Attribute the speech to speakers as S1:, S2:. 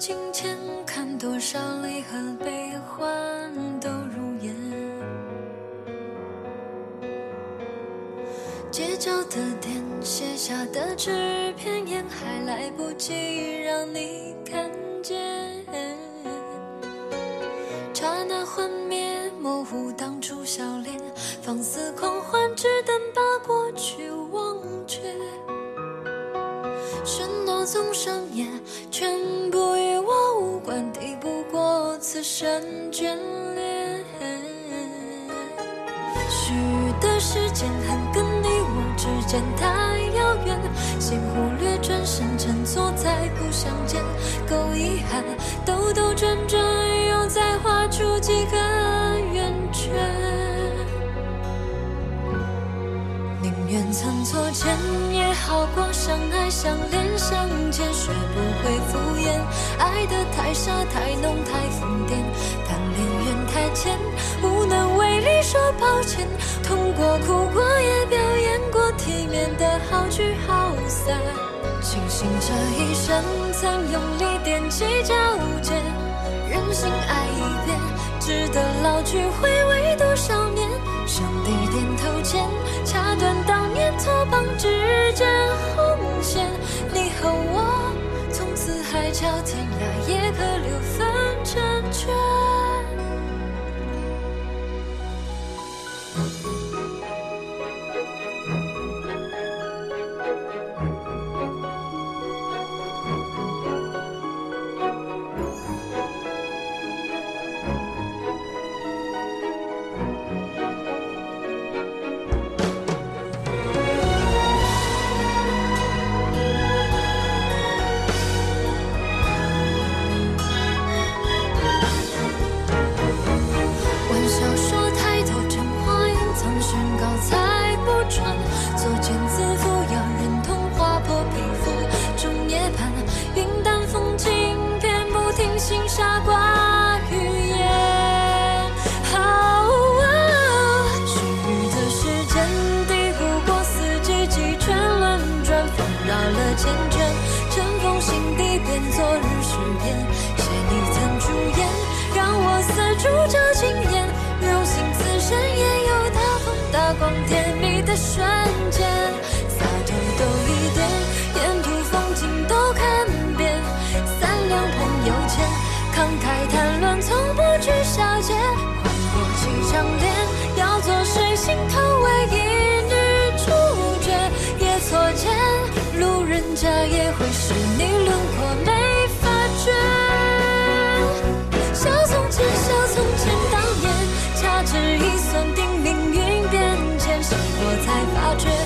S1: 镜前，看多少离合悲欢都如烟。街角的店，写下的纸片，烟还来不及让你看见。刹那幻灭，模糊当初笑脸，放肆狂欢，只等把过去忘却。喧闹总上演，全部与我无关，抵不过此生眷恋。许的时间，恨跟你我之间太遥远，先忽略，转身振作，再不相见。够遗憾，兜兜转转，又再画出几个愿曾错肩，也好过相爱相恋相见，学不会敷衍。爱得太傻太浓太疯癫，贪恋缘太浅，无能为力说抱歉。痛过哭过也表演过体面的好聚好散。庆幸这一生曾用力踮起脚尖，任性爱一遍，值得老去转，纷扰了缱绻，尘封心底变昨日诗篇，才发觉。